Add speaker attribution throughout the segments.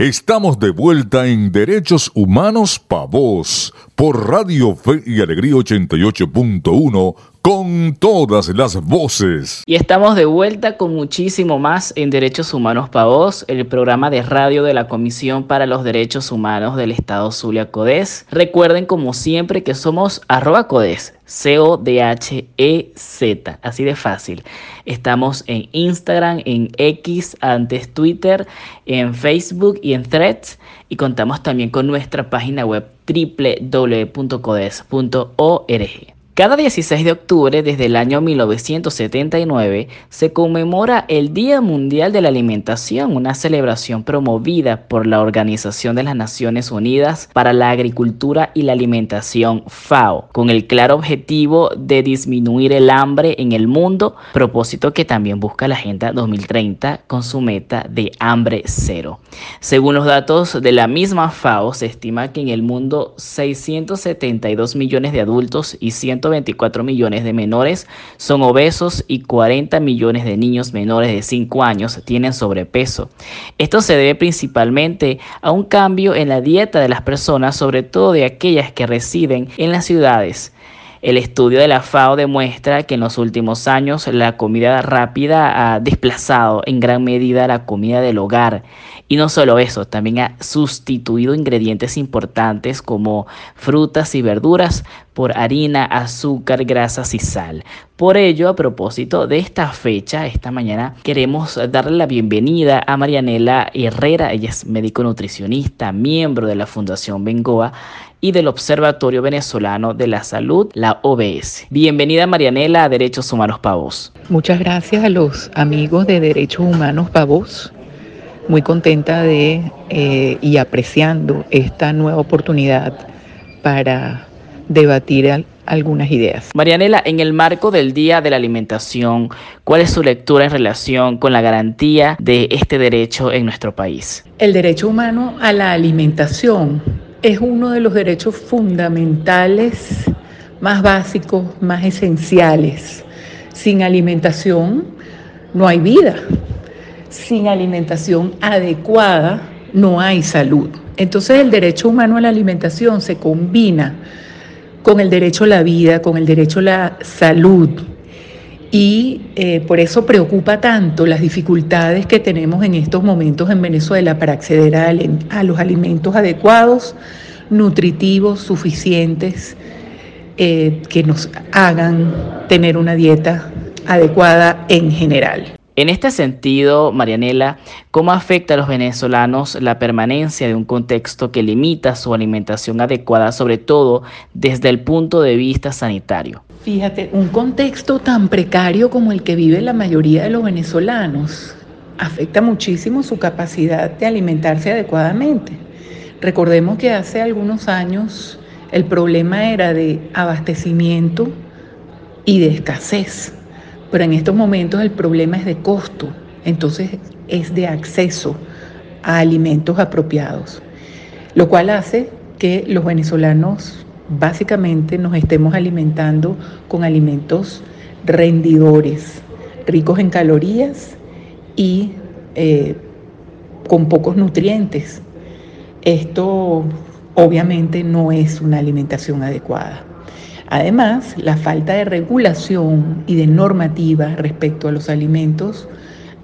Speaker 1: Estamos de vuelta en Derechos Humanos Pa' Vos por Radio Fe y Alegría 88.1 con todas las voces.
Speaker 2: Y estamos de vuelta con muchísimo más en Derechos Humanos Pa' Vos, el programa de radio de la Comisión para los Derechos Humanos del Estado Zulia Codés. Recuerden como siempre que somos arroba Codés, C-O-D-H-E-Z, así de fácil. Estamos en Instagram, en X, antes Twitter, en Facebook y en Threads. Y contamos también con nuestra página web www.codes.org. Cada 16 de octubre desde el año 1979 se conmemora el Día Mundial de la Alimentación, una celebración promovida por la Organización de las Naciones Unidas para la Agricultura y la Alimentación FAO, con el claro objetivo de disminuir el hambre en el mundo, propósito que también busca la Agenda 2030 con su meta de hambre cero. Según los datos de la misma FAO, se estima que en el mundo 672 millones de adultos y 100 124 millones de menores son obesos y 40 millones de niños menores de 5 años tienen sobrepeso. Esto se debe principalmente a un cambio en la dieta de las personas, sobre todo de aquellas que residen en las ciudades. El estudio de la FAO demuestra que en los últimos años la comida rápida ha desplazado en gran medida la comida del hogar. Y no solo eso, también ha sustituido ingredientes importantes como frutas y verduras por harina, azúcar, grasas y sal. Por ello, a propósito de esta fecha, esta mañana queremos darle la bienvenida a Marianela Herrera. Ella es médico nutricionista, miembro de la Fundación Bengoa y del Observatorio Venezolano de la Salud, la OBS. Bienvenida Marianela a Derechos Humanos Pavos.
Speaker 3: Muchas gracias a los amigos de Derechos Humanos Pavos. Muy contenta de eh, y apreciando esta nueva oportunidad para debatir algunas ideas.
Speaker 2: Marianela, en el marco del Día de la Alimentación, ¿cuál es su lectura en relación con la garantía de este derecho en nuestro país?
Speaker 3: El derecho humano a la alimentación es uno de los derechos fundamentales más básicos, más esenciales. Sin alimentación no hay vida. Sin alimentación adecuada no hay salud. Entonces el derecho humano a la alimentación se combina con el derecho a la vida, con el derecho a la salud, y eh, por eso preocupa tanto las dificultades que tenemos en estos momentos en Venezuela para acceder a, los alimentos adecuados, nutritivos, suficientes, eh, que nos hagan tener una dieta adecuada en general.
Speaker 2: En este sentido, Marianela, ¿cómo afecta a los venezolanos la permanencia de un contexto que limita su alimentación adecuada, sobre todo desde el punto de vista sanitario?
Speaker 3: Fíjate, un contexto tan precario como el que vive la mayoría de los venezolanos afecta muchísimo su capacidad de alimentarse adecuadamente. Recordemos que hace algunos años el problema era de abastecimiento y de escasez, pero en estos momentos el problema es de costo, entonces es de acceso a alimentos apropiados, lo cual hace que los venezolanos básicamente nos estemos alimentando con alimentos rendidores, ricos en calorías y eh, con pocos nutrientes. Esto obviamente no es una alimentación adecuada. Además, la falta de regulación y de normativa respecto a los alimentos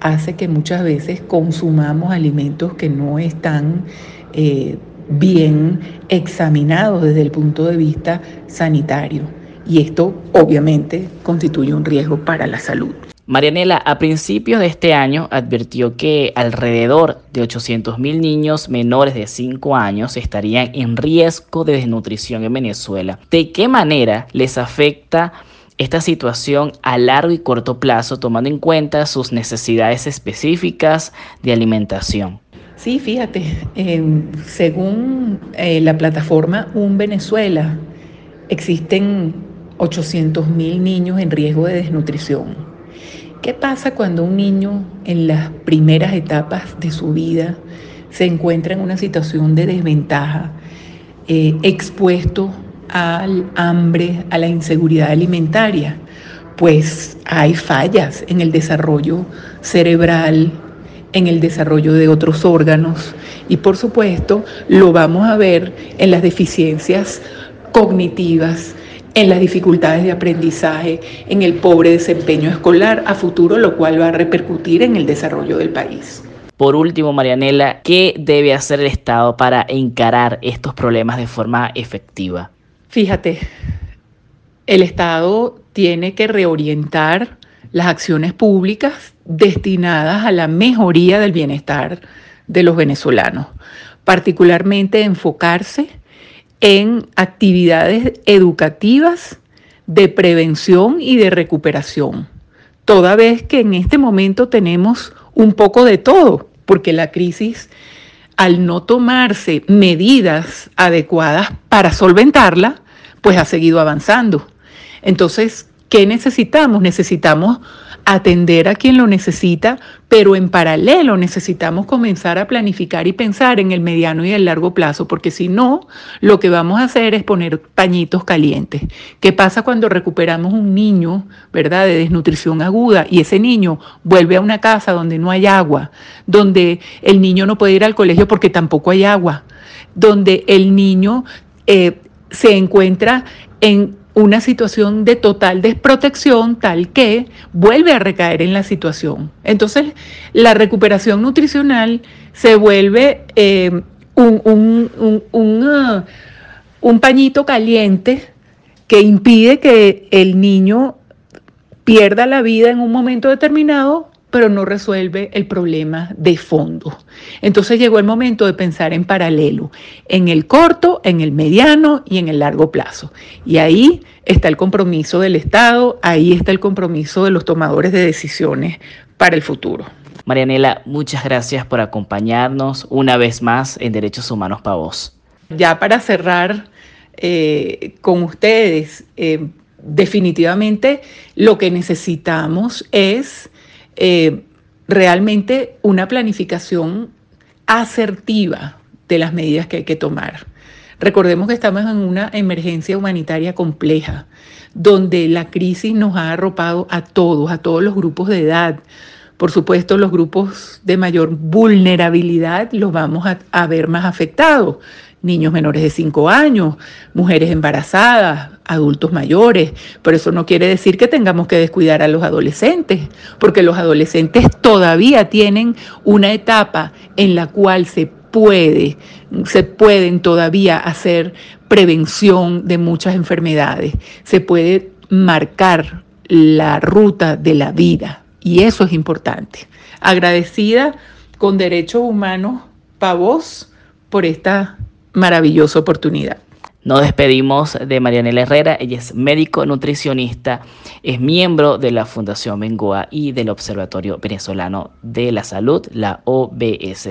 Speaker 3: hace que muchas veces consumamos alimentos que no están eh, bien examinados desde el punto de vista sanitario. Y esto obviamente constituye un riesgo para la salud.
Speaker 2: Marianela, a principios de este año advirtió que alrededor de 800.000 niños menores de 5 años estarían en riesgo de desnutrición en Venezuela. ¿De qué manera les afecta esta situación a largo y corto plazo tomando en cuenta sus necesidades específicas de alimentación?
Speaker 3: Sí, fíjate, em, según eh, la plataforma Un Venezuela, existen 800 mil niños en riesgo de desnutrición. ¿Qué pasa cuando un niño en las primeras etapas de su vida se encuentra en una situación de desventaja, eh, expuesto al hambre, a la inseguridad alimentaria? Pues hay fallas en el desarrollo cerebral, en el desarrollo de otros órganos y por supuesto lo vamos a ver en las deficiencias cognitivas, en las dificultades de aprendizaje, en el pobre desempeño escolar a futuro, lo cual va a repercutir en el desarrollo del país.
Speaker 2: Por último, Marianela, ¿qué debe hacer el Estado para encarar estos problemas de forma efectiva?
Speaker 3: Fíjate, el Estado tiene que reorientar las acciones públicas destinadas a la mejoría del bienestar de los venezolanos, particularmente enfocarse en actividades educativas de prevención y de recuperación, toda vez que en este momento tenemos un poco de todo, porque la crisis, al no tomarse medidas adecuadas para solventarla, pues ha seguido avanzando. Entonces, ¿qué necesitamos? Necesitamos atender a quien lo necesita, pero en paralelo necesitamos comenzar a planificar y pensar en el mediano y el largo plazo, porque si no, lo que vamos a hacer es poner pañitos calientes. ¿Qué pasa cuando recuperamos un niño, verdad, de desnutrición aguda y ese niño vuelve a una casa donde no hay agua, donde el niño no puede ir al colegio porque tampoco hay agua, donde el niño eh, se encuentra en una situación de total desprotección tal que vuelve a recaer en la situación. Entonces, la recuperación nutricional se vuelve eh, un, uh, un pañito caliente que impide que el niño pierda la vida en un momento determinado pero no resuelve el problema de fondo. Entonces llegó el momento de pensar en paralelo, en el corto, en el mediano y en el largo plazo. Y ahí está el compromiso del Estado, ahí está el compromiso de los tomadores de decisiones para el futuro.
Speaker 2: Marianela, muchas gracias por acompañarnos una vez más en Derechos Humanos para Vos.
Speaker 3: Ya para cerrar eh, con ustedes, eh, definitivamente lo que necesitamos es eh, realmente una planificación asertiva de las medidas que hay que tomar. Recordemos que estamos en una emergencia humanitaria compleja, donde la crisis nos ha arropado a todos, a todos los grupos de edad. Por supuesto, los grupos de mayor vulnerabilidad los vamos a, a ver más afectados niños menores de 5 años, mujeres embarazadas, adultos mayores, pero eso no quiere decir que tengamos que descuidar a los adolescentes, porque los adolescentes todavía tienen una etapa en la cual se puede, se pueden todavía hacer prevención de muchas enfermedades, se puede marcar la ruta de la vida y eso es importante. Agradecida con Derechos Humanos Pavos por esta maravillosa oportunidad.
Speaker 2: Nos despedimos de Marianela Herrera, ella es médico nutricionista, es miembro de la Fundación Bengoa y del Observatorio Venezolano de la Salud, la OBS.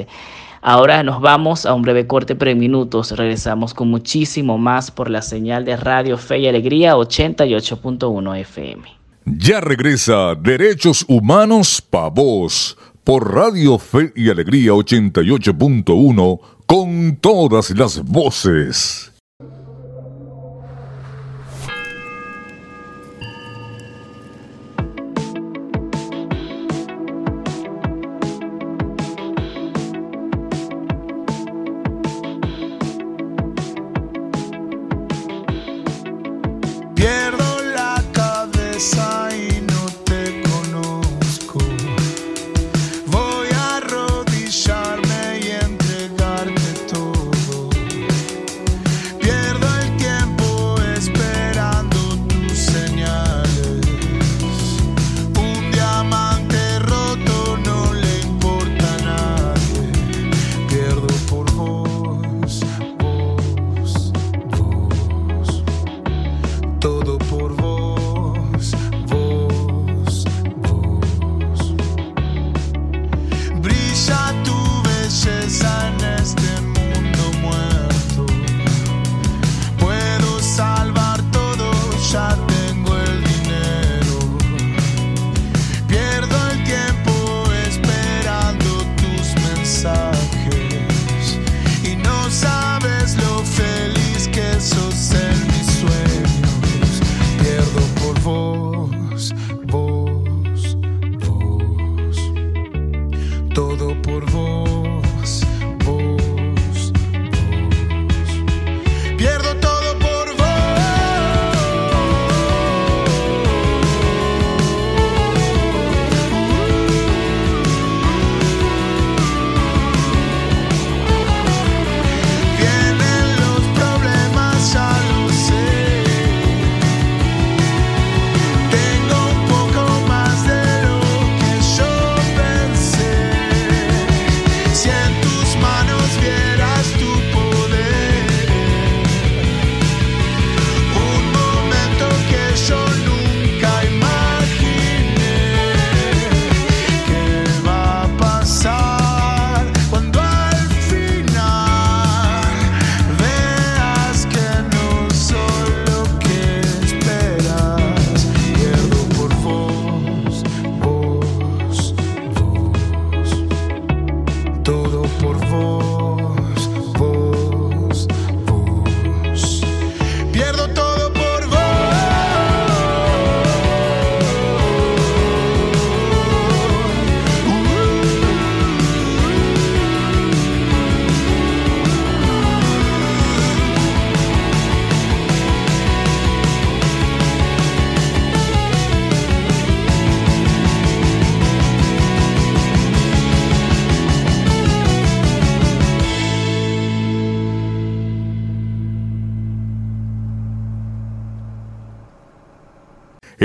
Speaker 2: Ahora nos vamos a un breve corte, pero minutos regresamos con muchísimo más por la señal de Radio Fe y Alegría 88.1 FM.
Speaker 1: Ya regresa Derechos Humanos Pa' Vos por Radio Fe y Alegría 88.1 con todas las voces.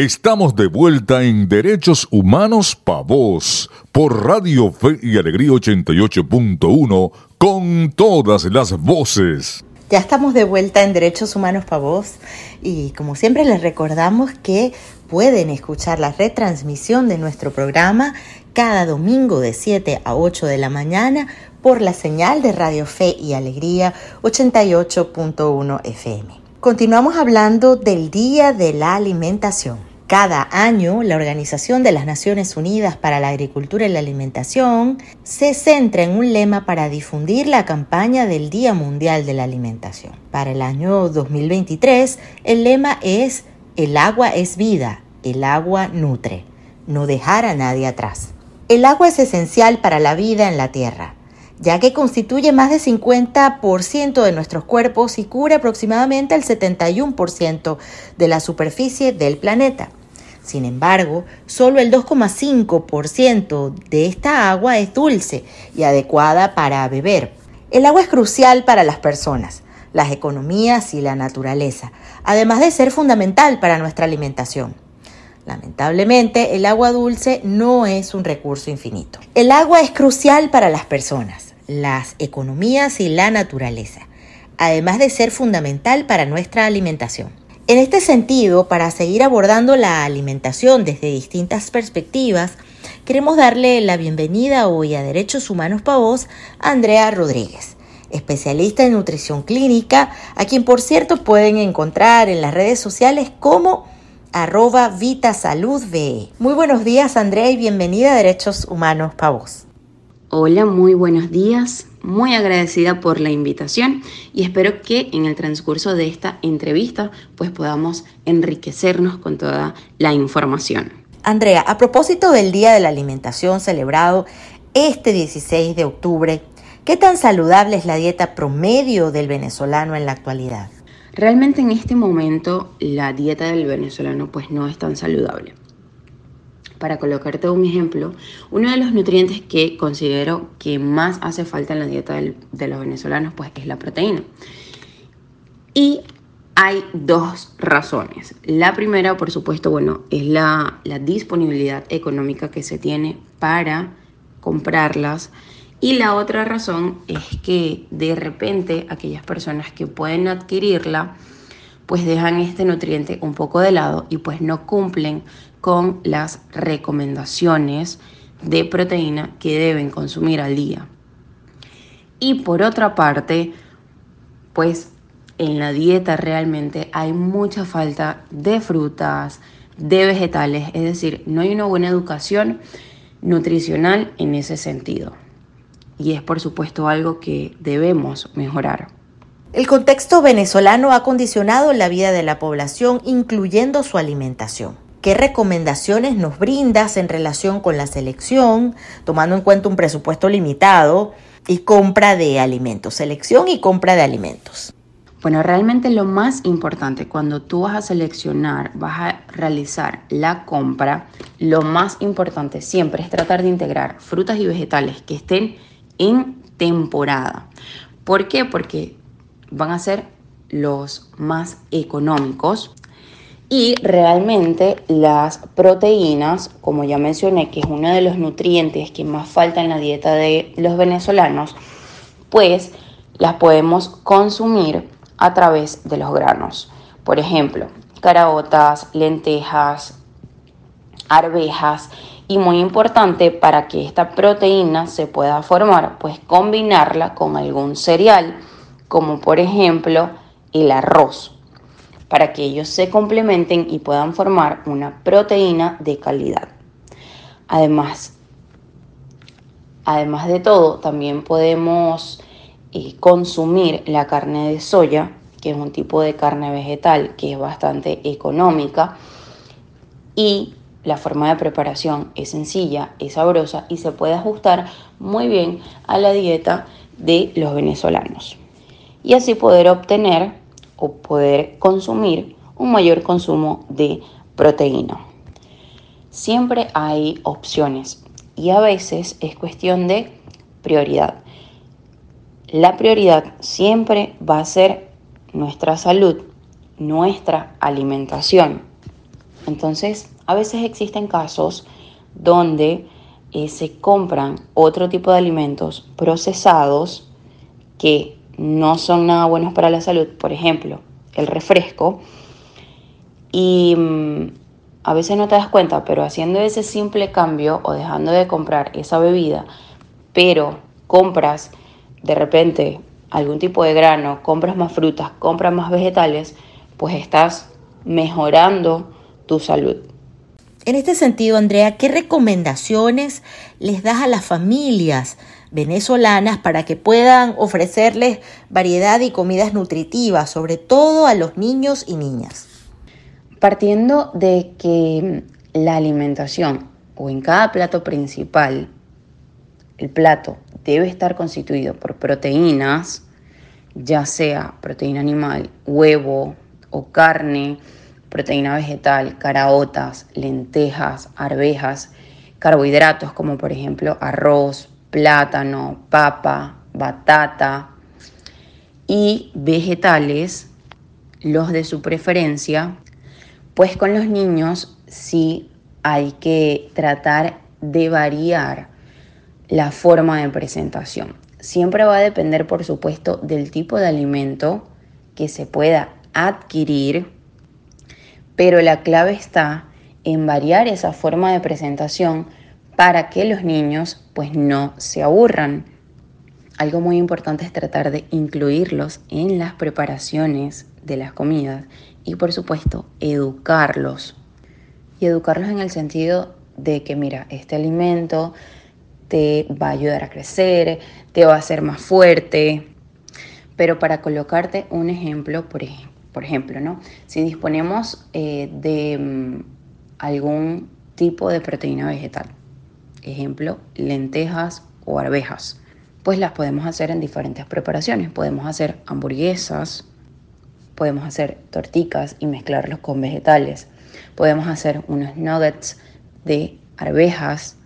Speaker 1: Estamos de vuelta en Derechos Humanos Pa' Vos por Radio Fe y Alegría 88.1 con todas las voces.
Speaker 4: Ya estamos de vuelta en Derechos Humanos Pa' Vos y como siempre les recordamos que pueden escuchar la retransmisión de nuestro programa cada domingo de 7 a 8 de la mañana por la señal de Radio Fe y Alegría 88.1 FM. Continuamos hablando del Día de la Alimentación. Cada año, la Organización de las Naciones Unidas para la Agricultura y la Alimentación se centra en un lema para difundir la campaña del Día Mundial de la Alimentación. Para el año 2023, el lema es El agua es vida, el agua nutre, no dejar a nadie atrás. El agua es esencial para la vida en la Tierra ya que constituye más del 50% de nuestros cuerpos y cubre aproximadamente el 71% de la superficie del planeta. Sin embargo, solo el 2,5% de esta agua es dulce y adecuada para beber. El agua es crucial para las personas, las economías y la naturaleza, además de ser fundamental para nuestra alimentación. Lamentablemente, el agua dulce no es un recurso infinito. El agua es crucial para las personas las economías y la naturaleza, además de ser fundamental para nuestra alimentación. En este sentido, para seguir abordando la alimentación desde distintas perspectivas, queremos darle la bienvenida hoy a Derechos Humanos Pavos a Andrea Rodríguez, especialista en nutrición clínica, a quien por cierto pueden encontrar en las redes sociales como arroba vitasaludve. Muy buenos días Andrea y bienvenida a Derechos Humanos Pavos.
Speaker 5: Hola, muy buenos días. Muy agradecida por la invitación y espero que en el transcurso de esta entrevista pues podamos enriquecernos con toda la información.
Speaker 4: Andrea, a propósito del Día de la Alimentación celebrado este 16 de octubre, ¿qué tan saludable es la dieta promedio del venezolano en la actualidad?
Speaker 5: Realmente en este momento la dieta del venezolano pues no es tan saludable para colocarte un ejemplo, uno de los nutrientes que considero que más hace falta en la dieta de los venezolanos pues es la proteína. Y hay dos razones. La primera, por supuesto, bueno, es la, la disponibilidad económica que se tiene para comprarlas. Y la otra razón es que de repente aquellas personas que pueden adquirirla, pues dejan este nutriente un poco de lado y pues no cumplen con las recomendaciones de proteína que deben consumir al día. Y por otra parte, pues en la dieta realmente hay mucha falta de frutas, de vegetales, es decir, no hay una buena educación nutricional en ese sentido. Y es por supuesto algo que debemos mejorar.
Speaker 4: El contexto venezolano ha condicionado la vida de la población, incluyendo su alimentación. ¿Qué recomendaciones nos brindas en relación con la selección, tomando en cuenta un presupuesto limitado y compra de alimentos? Selección y compra de alimentos.
Speaker 5: Bueno, realmente lo más importante cuando tú vas a seleccionar, vas a realizar la compra, lo más importante siempre es tratar de integrar frutas y vegetales que estén en temporada. ¿Por qué? Porque van a ser los más económicos y realmente las proteínas, como ya mencioné, que es uno de los nutrientes que más falta en la dieta de los venezolanos, pues las podemos consumir a través de los granos. Por ejemplo, caraotas, lentejas, arvejas y muy importante para que esta proteína se pueda formar, pues combinarla con algún cereal, como por ejemplo el arroz para que ellos se complementen y puedan formar una proteína de calidad. Además, además de todo, también podemos eh, consumir la carne de soya, que es un tipo de carne vegetal que es bastante económica y la forma de preparación es sencilla, es sabrosa y se puede ajustar muy bien a la dieta de los venezolanos. Y así poder obtener o poder consumir un mayor consumo de proteína. Siempre hay opciones y a veces es cuestión de prioridad. La prioridad siempre va a ser nuestra salud, nuestra alimentación. Entonces, a veces existen casos donde eh, se compran otro tipo de alimentos procesados que no son nada buenos para la salud, por ejemplo, el refresco, y mm, a veces no te das cuenta, pero haciendo ese simple cambio o dejando de comprar esa bebida, pero compras de repente algún tipo de grano, compras más frutas, compras más vegetales, pues estás mejorando tu salud.
Speaker 4: En este sentido, Andrea, ¿qué recomendaciones les das a las familias venezolanas para que puedan ofrecerles variedad y comidas nutritivas, sobre todo a los niños y niñas?
Speaker 5: Partiendo de que la alimentación o en cada plato principal, el plato debe estar constituido por proteínas, ya sea proteína animal, huevo o carne, proteína vegetal, caraotas, lentejas, arvejas, carbohidratos como por ejemplo arroz, plátano, papa, batata y vegetales, los de su preferencia, pues con los niños sí hay que tratar de variar la forma de presentación. Siempre va a depender, por supuesto, del tipo de alimento que se pueda adquirir pero la clave está en variar esa forma de presentación para que los niños pues no se aburran. Algo muy importante es tratar de incluirlos en las preparaciones de las comidas y por supuesto educarlos. Y educarlos en el sentido de que mira, este alimento te va a ayudar a crecer, te va a hacer más fuerte. Pero para colocarte un ejemplo, por ejemplo, ¿no? Si disponemos eh, de mm, algún tipo de proteína vegetal, ejemplo, lentejas o arvejas, pues las podemos hacer en diferentes preparaciones. Podemos hacer hamburguesas, podemos hacer torticas y mezclarlos con vegetales. Podemos hacer unos nuggets de arvejas.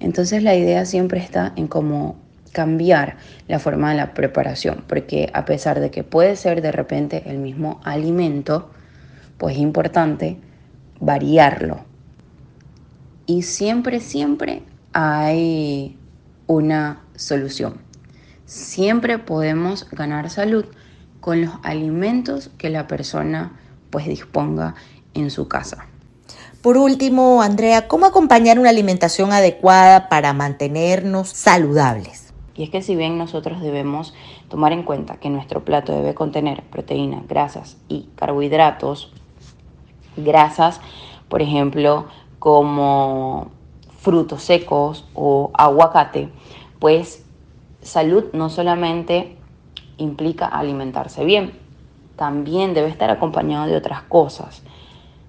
Speaker 5: Entonces la idea siempre está en cómo cambiar la forma de la preparación, porque a pesar de que puede ser de repente el mismo alimento, pues es importante variarlo. Y siempre, siempre hay una solución. Siempre podemos ganar salud con los alimentos que la persona pues disponga en su casa.
Speaker 4: Por último, Andrea, ¿cómo acompañar una alimentación adecuada para mantenernos saludables?
Speaker 5: Y es que si bien nosotros debemos tomar en cuenta que nuestro plato debe contener proteínas, grasas y carbohidratos, grasas, por ejemplo, como frutos secos o aguacate, pues salud no solamente implica alimentarse bien, también debe estar acompañado de otras cosas.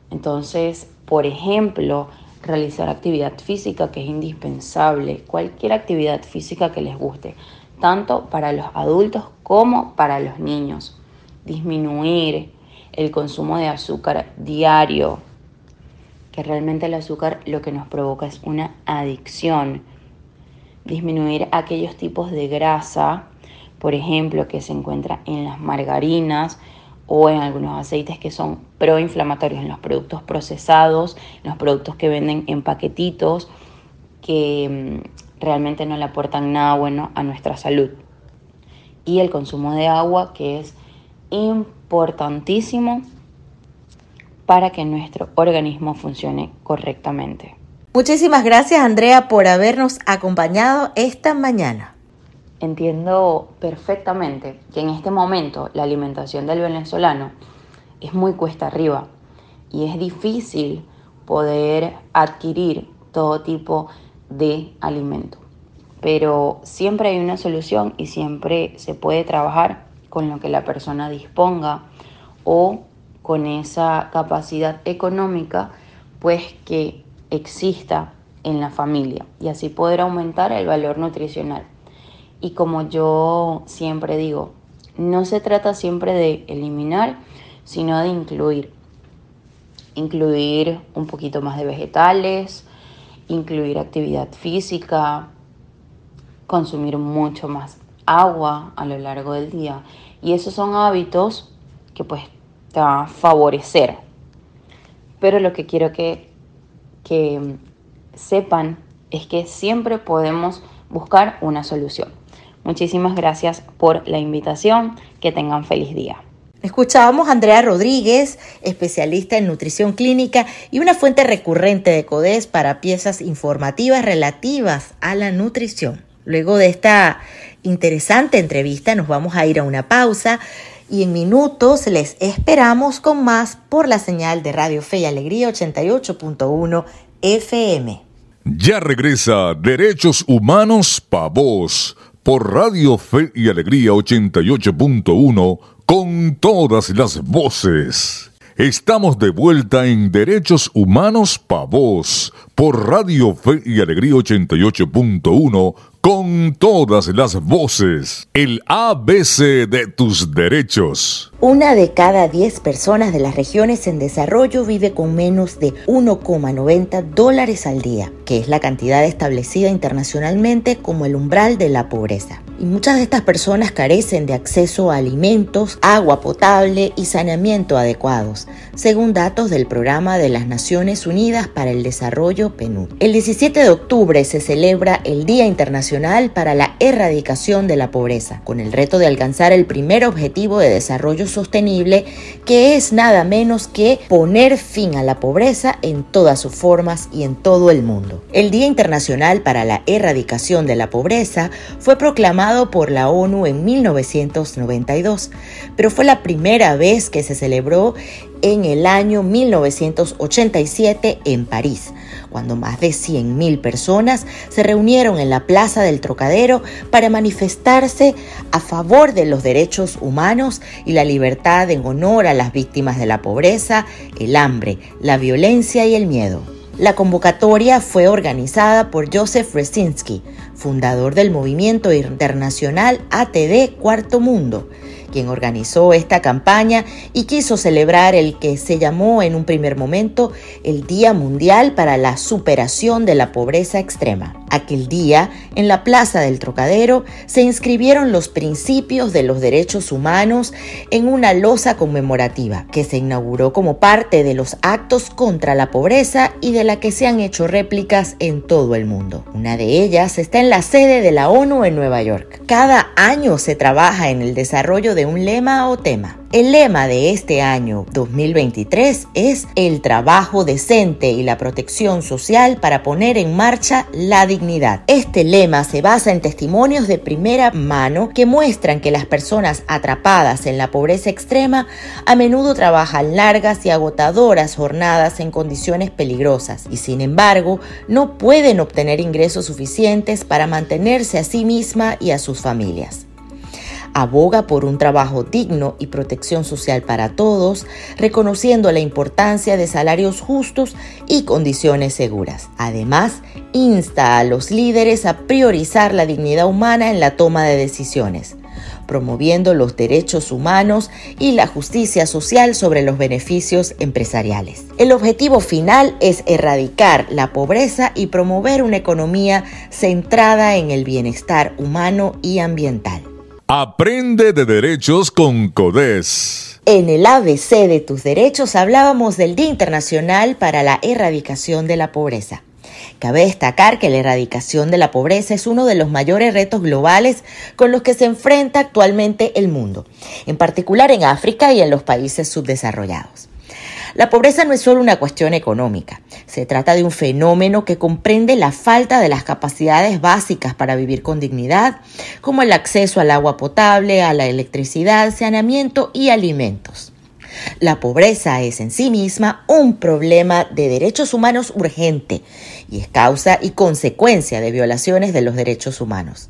Speaker 5: Entonces, por ejemplo, realizar actividad física que es indispensable, cualquier actividad física que les guste, tanto para los adultos como para los niños. Disminuir el consumo de azúcar diario, que realmente el azúcar lo que nos provoca es una adicción. Disminuir aquellos tipos de grasa, por ejemplo, que se encuentra en las margarinas, o en algunos aceites que son proinflamatorios, en los productos procesados, en los productos que venden en paquetitos, que mm, realmente no le aportan nada bueno a nuestra salud. Y el consumo de agua, que es importantísimo para que nuestro organismo funcione correctamente.
Speaker 4: Muchísimas gracias Andrea por habernos acompañado esta mañana.
Speaker 5: Entiendo perfectamente que en este momento la alimentación del venezolano es muy cuesta arriba y es difícil poder adquirir todo tipo de alimento. Pero siempre hay una solución y siempre se puede trabajar con lo que la persona disponga o con esa capacidad económica pues que exista en la familia y así poder aumentar el valor nutricional. Y como yo siempre digo, no se trata siempre de eliminar, sino de incluir. Incluir un poquito más de vegetales, incluir actividad física, consumir mucho más agua a lo largo del día. Y esos son hábitos que pues favorecer. pero lo que quiero que, que sepan es que siempre podemos buscar una solución. Muchísimas gracias por la invitación, que tengan feliz día.
Speaker 4: Escuchábamos a Andrea Rodríguez, especialista en nutrición clínica y una fuente recurrente de CODES para piezas informativas relativas a la nutrición. Luego de esta interesante entrevista nos vamos a ir a una pausa y en minutos les esperamos con más por la señal de Radio Fe y Alegría 88.1 FM.
Speaker 1: Ya regresa Derechos Humanos Pa' Vos por Radio Fe y Alegría 88.1 con todas las voces. Estamos de vuelta en Derechos Humanos Pa' Vos por Radio Fe y Alegría 88.1 con todas las voces. El ABC de tus derechos.
Speaker 4: Una de cada 10 personas de las regiones en desarrollo vive con menos de 1,90 dólares al día, que es la cantidad establecida internacionalmente como el umbral de la pobreza. Y muchas de estas personas carecen de acceso a alimentos, agua potable y saneamiento adecuados, según datos del Programa de las Naciones Unidas para el Desarrollo PNUD. El 17 de octubre se celebra el Día Internacional para la Erradicación de la Pobreza, con el reto de alcanzar el primer objetivo de desarrollo sostenible, que es nada menos que poner fin a la pobreza en todas sus formas y en todo el mundo. El Día Internacional para la Erradicación de la Pobreza fue proclamado por la ONU en 1992, pero fue la primera vez que se celebró en el año 1987 en París, cuando más de 100.000 personas se reunieron en la Plaza del Trocadero para manifestarse a favor de los derechos humanos y la libertad en honor a las víctimas de la pobreza, el hambre, la violencia y el miedo. La convocatoria fue organizada por Joseph Resinski, fundador del movimiento internacional ATD Cuarto Mundo, quien organizó esta campaña y quiso celebrar el que se llamó en un primer momento el Día Mundial para la Superación de la Pobreza Extrema. Aquel día, en la Plaza del Trocadero, se inscribieron los principios de los derechos humanos en una losa conmemorativa que se inauguró como parte de los actos contra la pobreza y de la que se han hecho réplicas en todo el mundo. Una de ellas está en la sede de la ONU en Nueva York. Cada año se trabaja en el desarrollo de un lema o tema. El lema de este año 2023 es el trabajo decente y la protección social para poner en marcha la dignidad. Este lema se basa en testimonios de primera mano que muestran que las personas atrapadas en la pobreza extrema a menudo trabajan largas y agotadoras jornadas en condiciones peligrosas y sin embargo no pueden obtener ingresos suficientes para mantenerse a sí misma y a sus familias aboga por un trabajo digno y protección social para todos, reconociendo la importancia de salarios justos y condiciones seguras. Además, insta a los líderes a priorizar la dignidad humana en la toma de decisiones promoviendo los derechos humanos y la justicia social sobre los beneficios empresariales. El objetivo final es erradicar la pobreza y promover una economía centrada en el bienestar humano y ambiental.
Speaker 1: Aprende de derechos con CODES.
Speaker 4: En el ABC de tus derechos hablábamos del Día Internacional para la Erradicación de la Pobreza. Cabe destacar que la erradicación de la pobreza es uno de los mayores retos globales con los que se enfrenta actualmente el mundo, en particular en África y en los países subdesarrollados. La pobreza no es solo una cuestión económica, se trata de un fenómeno que comprende la falta de las capacidades básicas para vivir con dignidad, como el acceso al agua potable, a la electricidad, saneamiento y alimentos. La pobreza es en sí misma un problema de derechos humanos urgente y es causa y consecuencia de violaciones de los derechos humanos.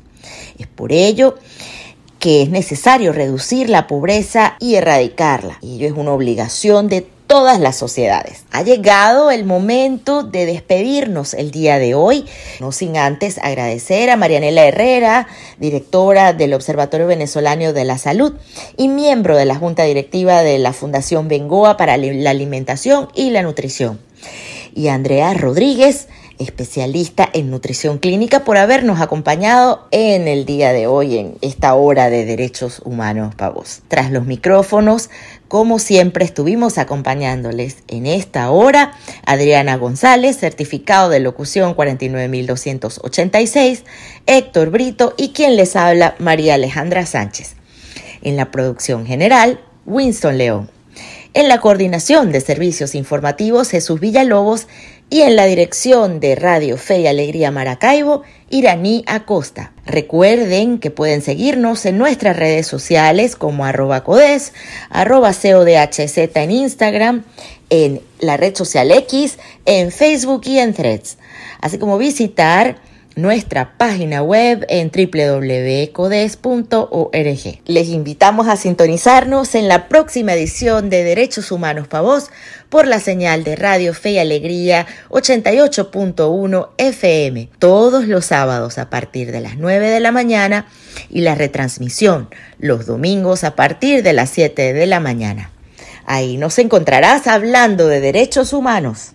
Speaker 4: Es por ello que es necesario reducir la pobreza y erradicarla. Y ello es una obligación de todas las sociedades. Ha llegado el momento de despedirnos el día de hoy, no sin antes agradecer a Marianela Herrera, directora del Observatorio Venezolano de la Salud y miembro de la Junta Directiva de la Fundación Bengoa para la Alimentación y la Nutrición, y a Andrea Rodríguez, especialista en nutrición clínica, por habernos acompañado en el día de hoy, en esta hora de derechos humanos para. Tras los micrófonos, como siempre, estuvimos acompañándoles en esta hora Adriana González, certificado de locución 49286, Héctor Brito y quien les habla, María Alejandra Sánchez. En la producción general, Winston León. En la coordinación de servicios informativos, Jesús Villalobos y en la dirección de Radio Fe y Alegría Maracaibo, Iraní Acosta. Recuerden que pueden seguirnos en nuestras redes sociales como arroba codes, arroba codhz en Instagram, en la red social X, en Facebook y en Threads, así como visitar nuestra página web en www.codes.org. Les invitamos a sintonizarnos en la próxima edición de Derechos Humanos para por la señal de Radio Fe y Alegría 88.1 FM todos los sábados a partir de las 9 de la mañana y la retransmisión los domingos a partir de las 7 de la mañana. Ahí nos encontrarás hablando de derechos humanos.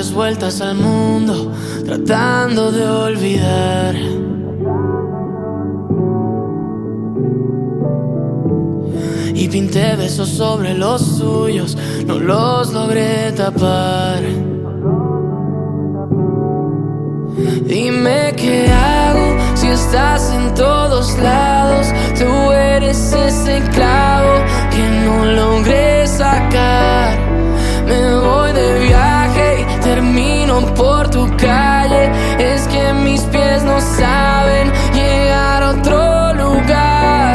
Speaker 6: Tres vueltas al mundo tratando de olvidar. Y pinté besos sobre los suyos, no los logré tapar. Dime qué hago si estás en todos lados. Tú eres ese clavo que no logré sacar. Me voy de viaje termino por tu calle. Es que mis pies no saben llegar a otro lugar.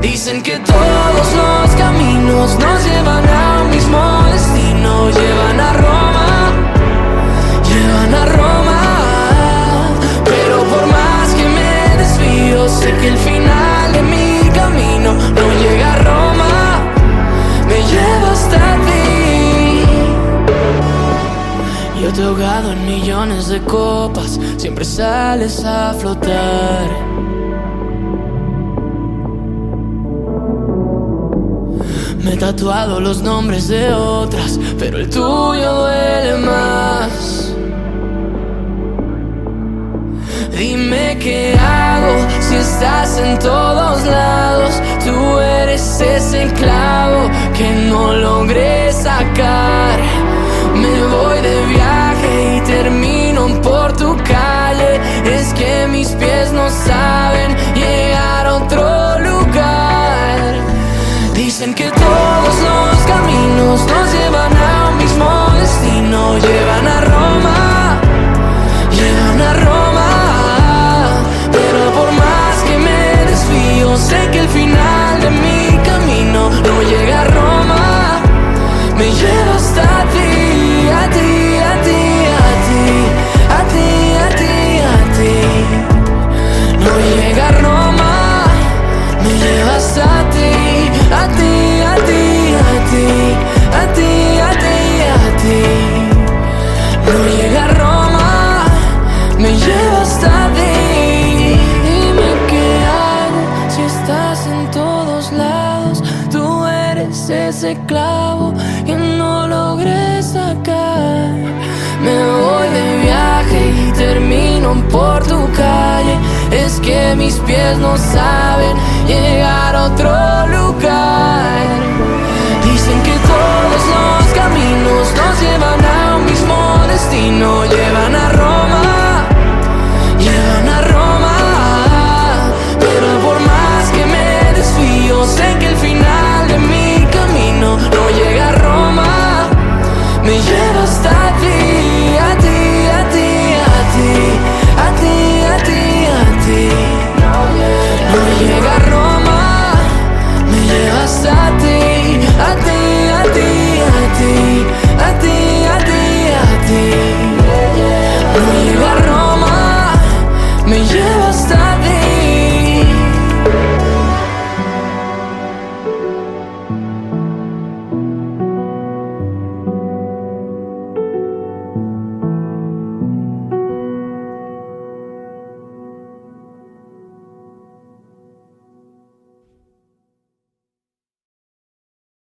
Speaker 6: Dicen que todos los caminos nos llevan a sales a flotar. Me he tatuado los nombres de otras, pero el tuyo duele más. Dime qué hago si estás en todos lados. Tú eres ese clavo que no logré sacar. Me voy de viaje no saben llegar a otro lugar. Dicen que todos los caminos nos llevan mis pies no saben llegar a otro lugar. Dicen que todos los caminos nos llevan a un mismo destino.